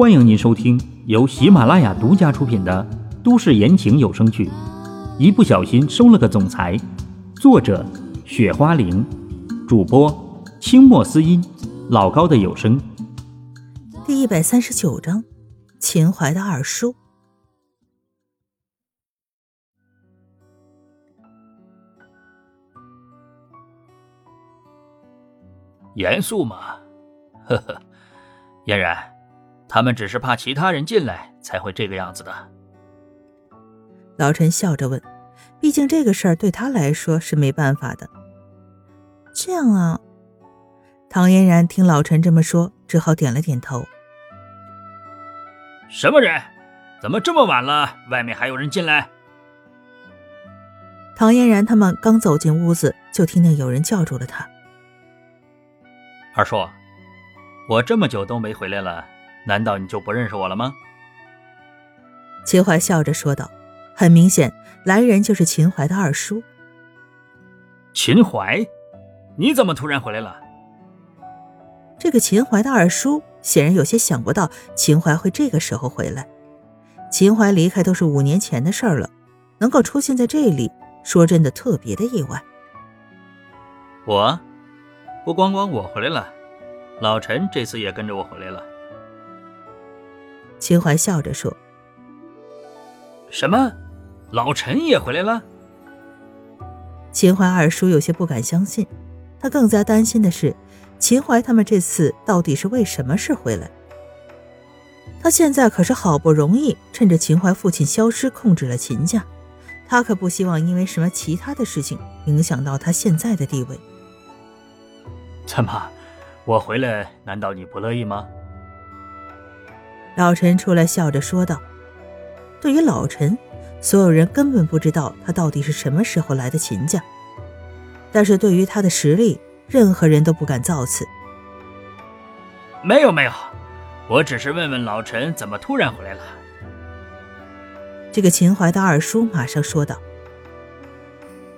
欢迎您收听由喜马拉雅独家出品的都市言情有声剧《一不小心收了个总裁》，作者：雪花玲，主播：清墨思音，老高的有声。第一百三十九章，秦淮的二叔。严肃嘛？呵呵，嫣然，他们只是怕其他人进来才会这个样子的。老陈笑着问：“毕竟这个事儿对他来说是没办法的。”这样啊。唐嫣然听老陈这么说，只好点了点头。什么人？怎么这么晚了，外面还有人进来？唐嫣然他们刚走进屋子，就听见有人叫住了他。二叔，我这么久都没回来了，难道你就不认识我了吗？秦淮笑着说道。很明显，来人就是秦淮的二叔。秦淮，你怎么突然回来了？这个秦淮的二叔显然有些想不到秦淮会这个时候回来。秦淮离开都是五年前的事儿了，能够出现在这里，说真的特别的意外。我。不光光我回来了，老陈这次也跟着我回来了。秦淮笑着说：“什么？老陈也回来了？”秦淮二叔有些不敢相信，他更加担心的是，秦淮他们这次到底是为什么事回来？他现在可是好不容易趁着秦淮父亲消失控制了秦家，他可不希望因为什么其他的事情影响到他现在的地位。怎么，我回来难道你不乐意吗？老陈出来笑着说道：“对于老陈，所有人根本不知道他到底是什么时候来的秦家，但是对于他的实力，任何人都不敢造次。”没有没有，我只是问问老陈怎么突然回来了。这个秦淮的二叔马上说道：“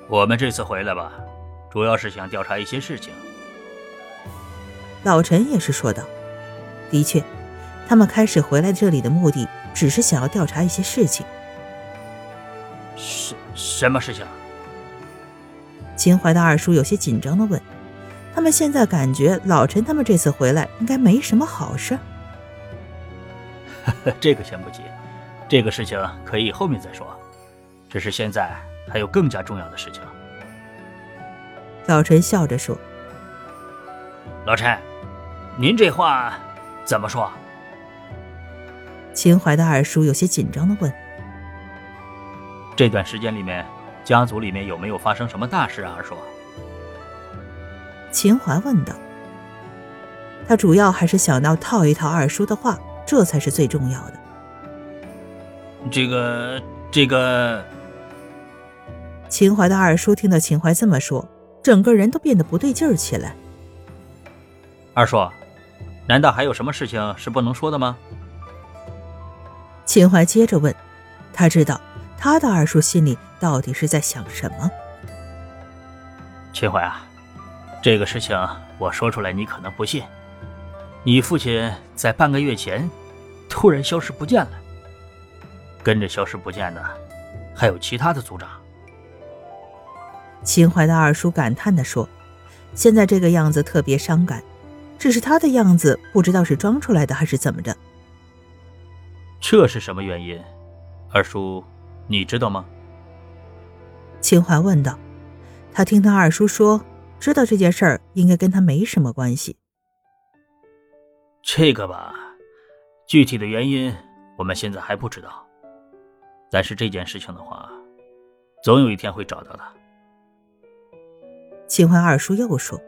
我们这次回来吧，主要是想调查一些事情。”老陈也是说道：“的确，他们开始回来这里的目的只是想要调查一些事情。什什么事情？”秦淮的二叔有些紧张的问：“他们现在感觉老陈他们这次回来应该没什么好事。”这个先不急，这个事情可以后面再说。只是现在还有更加重要的事情。”老陈笑着说：“老陈。”您这话怎么说？秦淮的二叔有些紧张的问：“这段时间里面，家族里面有没有发生什么大事啊？”二叔。秦淮问道。他主要还是想要套一套二叔的话，这才是最重要的。这个，这个。秦淮的二叔听到秦淮这么说，整个人都变得不对劲儿起来。二叔。难道还有什么事情是不能说的吗？秦淮接着问，他知道他的二叔心里到底是在想什么。秦淮啊，这个事情我说出来你可能不信，你父亲在半个月前突然消失不见了，跟着消失不见的还有其他的族长。秦淮的二叔感叹地说：“现在这个样子特别伤感。”只是他的样子，不知道是装出来的还是怎么着。这是什么原因？二叔，你知道吗？秦淮问道。他听他二叔说，知道这件事儿应该跟他没什么关系。这个吧，具体的原因我们现在还不知道。但是这件事情的话，总有一天会找到的。秦淮二叔又说。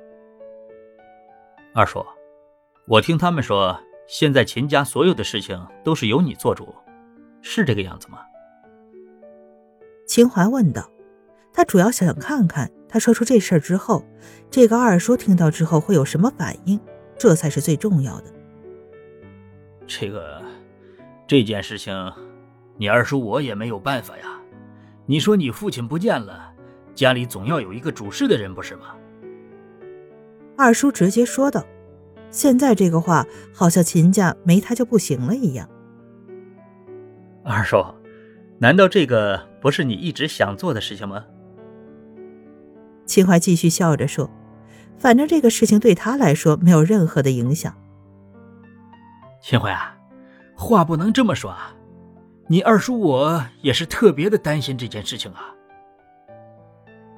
二叔，我听他们说，现在秦家所有的事情都是由你做主，是这个样子吗？秦淮问道。他主要想看看他说出这事儿之后，这个二叔听到之后会有什么反应，这才是最重要的。这个这件事情，你二叔我也没有办法呀。你说你父亲不见了，家里总要有一个主事的人，不是吗？二叔直接说道：“现在这个话好像秦家没他就不行了一样。二叔，难道这个不是你一直想做的事情吗？秦淮继续笑着说：“反正这个事情对他来说没有任何的影响。”秦淮啊，话不能这么说啊！你二叔我也是特别的担心这件事情啊。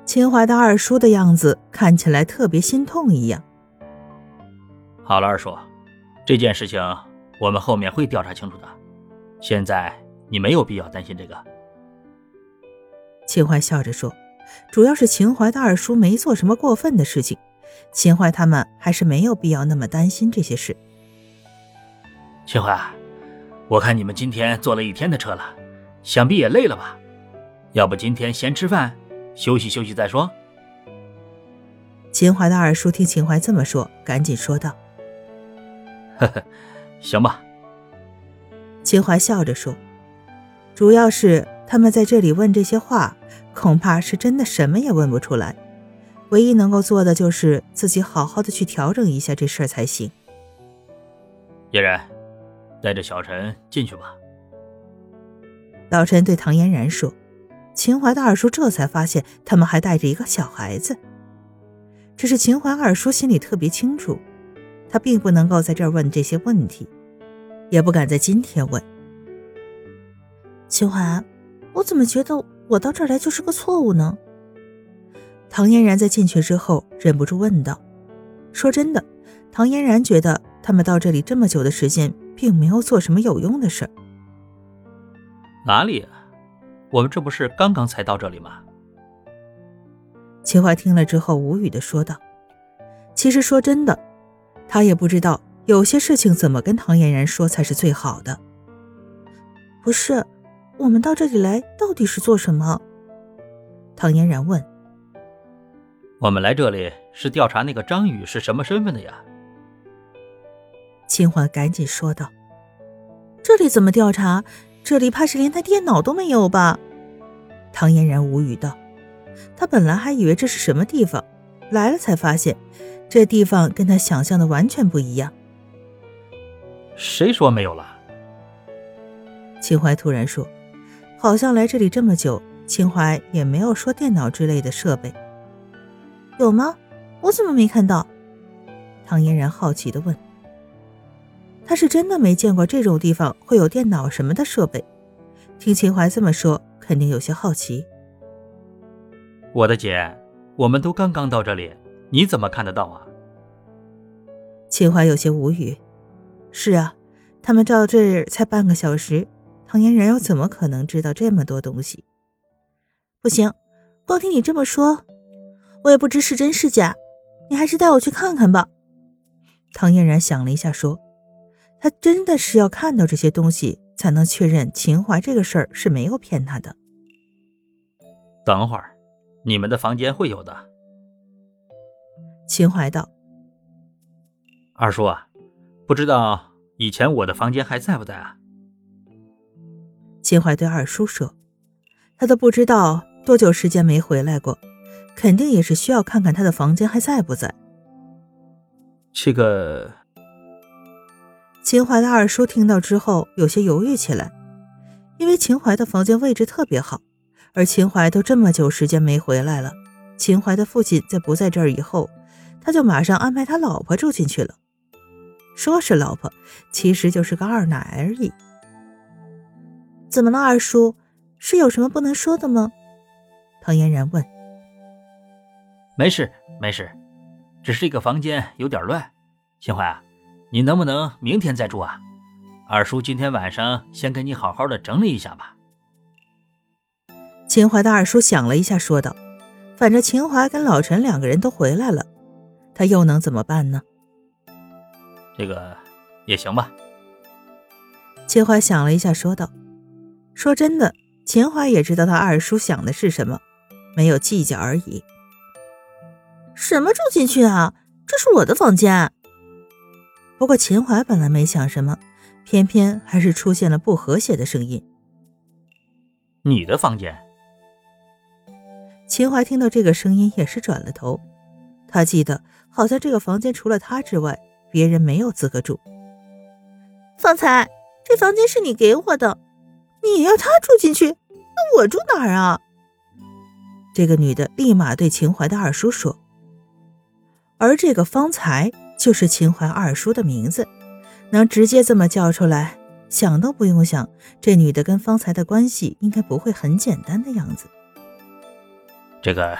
秦淮的二叔的样子看起来特别心痛一样。好了，二叔，这件事情我们后面会调查清楚的。现在你没有必要担心这个。秦淮笑着说：“主要是秦淮的二叔没做什么过分的事情，秦淮他们还是没有必要那么担心这些事。”秦淮，我看你们今天坐了一天的车了，想必也累了吧？要不今天先吃饭，休息休息再说。秦淮的二叔听秦淮这么说，赶紧说道：“呵呵，行吧。”秦淮笑着说：“主要是他们在这里问这些话，恐怕是真的什么也问不出来。唯一能够做的就是自己好好的去调整一下这事儿才行。”嫣然。带着小陈进去吧。老陈对唐嫣然说：“秦淮的二叔这才发现他们还带着一个小孩子。只是秦淮二叔心里特别清楚，他并不能够在这儿问这些问题，也不敢在今天问。秦淮，我怎么觉得我到这儿来就是个错误呢？”唐嫣然在进去之后忍不住问道。说真的，唐嫣然觉得他们到这里这么久的时间。并没有做什么有用的事儿。哪里？啊？我们这不是刚刚才到这里吗？秦淮听了之后无语的说道：“其实说真的，他也不知道有些事情怎么跟唐嫣然说才是最好的。不是，我们到这里来到底是做什么？”唐嫣然问。“我们来这里是调查那个张宇是什么身份的呀。”秦淮赶紧说道：“这里怎么调查？这里怕是连台电脑都没有吧？”唐嫣然无语道：“他本来还以为这是什么地方，来了才发现，这地方跟他想象的完全不一样。”谁说没有了？秦淮突然说：“好像来这里这么久，秦淮也没有说电脑之类的设备，有吗？我怎么没看到？”唐嫣然好奇的问。他是真的没见过这种地方会有电脑什么的设备，听秦淮这么说，肯定有些好奇。我的姐，我们都刚刚到这里，你怎么看得到啊？秦淮有些无语。是啊，他们到这儿才半个小时，唐嫣然又怎么可能知道这么多东西？不行，光听你这么说，我也不知是真是假，你还是带我去看看吧。唐嫣然想了一下，说。他真的是要看到这些东西，才能确认秦淮这个事儿是没有骗他的。等会儿，你们的房间会有的。秦淮道：“二叔啊，不知道以前我的房间还在不在啊？”秦淮对二叔说：“他都不知道多久时间没回来过，肯定也是需要看看他的房间还在不在。”这个。秦淮的二叔听到之后有些犹豫起来，因为秦淮的房间位置特别好，而秦淮都这么久时间没回来了。秦淮的父亲在不在这儿以后，他就马上安排他老婆住进去了。说是老婆，其实就是个二奶而已。怎么了，二叔？是有什么不能说的吗？唐嫣然问。没事，没事，只是这个房间有点乱。秦淮啊。你能不能明天再住啊？二叔今天晚上先给你好好的整理一下吧。秦淮的二叔想了一下，说道：“反正秦淮跟老陈两个人都回来了，他又能怎么办呢？”这个也行吧。秦淮想了一下，说道：“说真的，秦淮也知道他二叔想的是什么，没有计较而已。什么住进去啊？这是我的房间。”不过秦淮本来没想什么，偏偏还是出现了不和谐的声音。你的房间？秦淮听到这个声音也是转了头，他记得好像这个房间除了他之外，别人没有资格住。方才这房间是你给我的，你要他住进去，那我住哪儿啊？这个女的立马对秦淮的二叔说。而这个方才就是秦淮二叔的名字，能直接这么叫出来，想都不用想，这女的跟方才的关系应该不会很简单的样子。这个，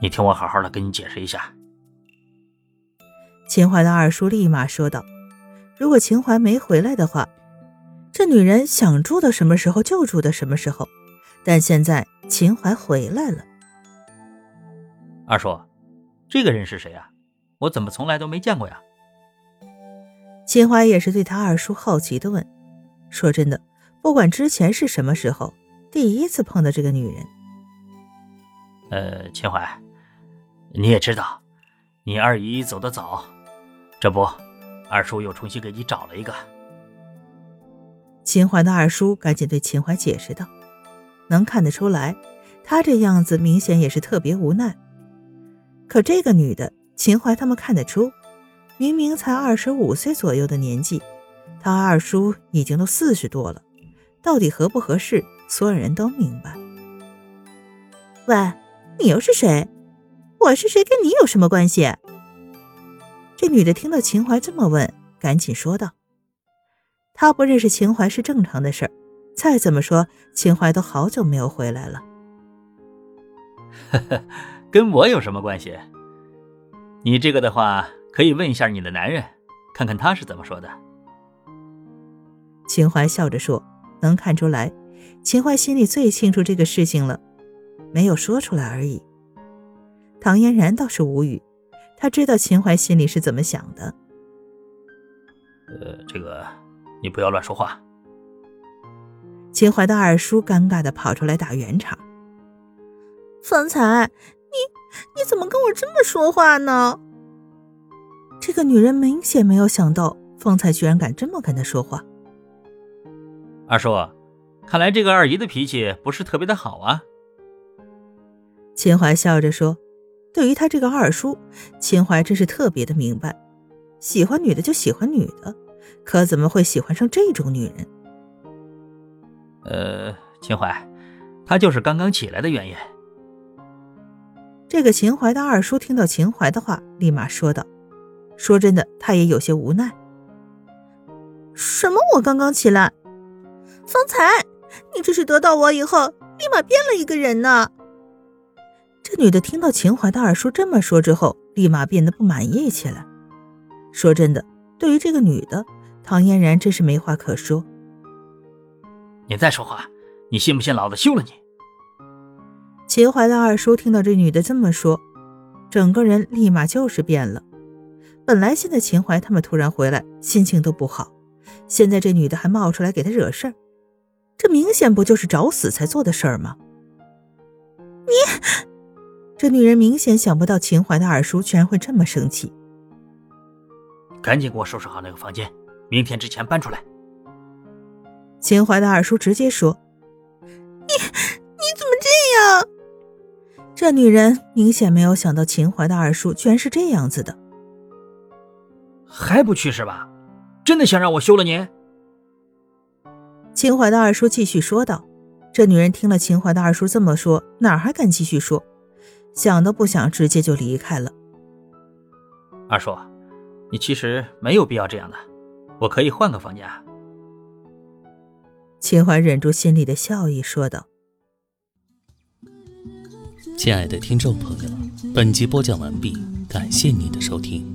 你听我好好的跟你解释一下。秦淮的二叔立马说道：“如果秦淮没回来的话，这女人想住到什么时候就住到什么时候。但现在秦淮回来了。”二叔，这个人是谁呀？我怎么从来都没见过呀？秦淮也是对他二叔好奇的问。说真的，不管之前是什么时候，第一次碰到这个女人。呃，秦淮，你也知道，你二姨走得早。这不，二叔又重新给你找了一个。秦淮的二叔赶紧对秦淮解释道：“能看得出来，他这样子明显也是特别无奈。可这个女的，秦淮他们看得出，明明才二十五岁左右的年纪，他二叔已经都四十多了，到底合不合适，所有人都明白。喂，你又是谁？我是谁跟你有什么关系？”这女的听到秦淮这么问，赶紧说道：“她不认识秦淮是正常的事儿，再怎么说，秦淮都好久没有回来了。”“呵呵跟我有什么关系？你这个的话，可以问一下你的男人，看看他是怎么说的。”秦淮笑着说：“能看出来，秦淮心里最清楚这个事情了，没有说出来而已。”唐嫣然倒是无语。他知道秦淮心里是怎么想的。呃，这个你不要乱说话。秦淮的二叔尴尬的跑出来打圆场。方才，你你怎么跟我这么说话呢？这个女人明显没有想到方才居然敢这么跟她说话。二叔，看来这个二姨的脾气不是特别的好啊。秦淮笑着说。对于他这个二叔，秦淮真是特别的明白，喜欢女的就喜欢女的，可怎么会喜欢上这种女人？呃，秦淮，他就是刚刚起来的原因。这个秦淮的二叔听到秦淮的话，立马说道：“说真的，他也有些无奈。什么？我刚刚起来？方才，你这是得到我以后，立马变了一个人呢？”这女的听到秦淮的二叔这么说之后，立马变得不满意起来。说真的，对于这个女的，唐嫣然真是没话可说。你再说话，你信不信老子休了你？秦淮的二叔听到这女的这么说，整个人立马就是变了。本来现在秦淮他们突然回来，心情都不好，现在这女的还冒出来给他惹事儿，这明显不就是找死才做的事儿吗？你。这女人明显想不到秦淮的二叔居然会这么生气，赶紧给我收拾好那个房间，明天之前搬出来。秦淮的二叔直接说：“你你怎么这样？”这女人明显没有想到秦淮的二叔居然是这样子的，还不去是吧？真的想让我休了你？秦淮的二叔继续说道。这女人听了秦淮的二叔这么说，哪还敢继续说？想都不想，直接就离开了。二叔，你其实没有必要这样的，我可以换个房间。秦淮忍住心里的笑意，说道：“亲爱的听众朋友，本集播讲完毕，感谢您的收听。”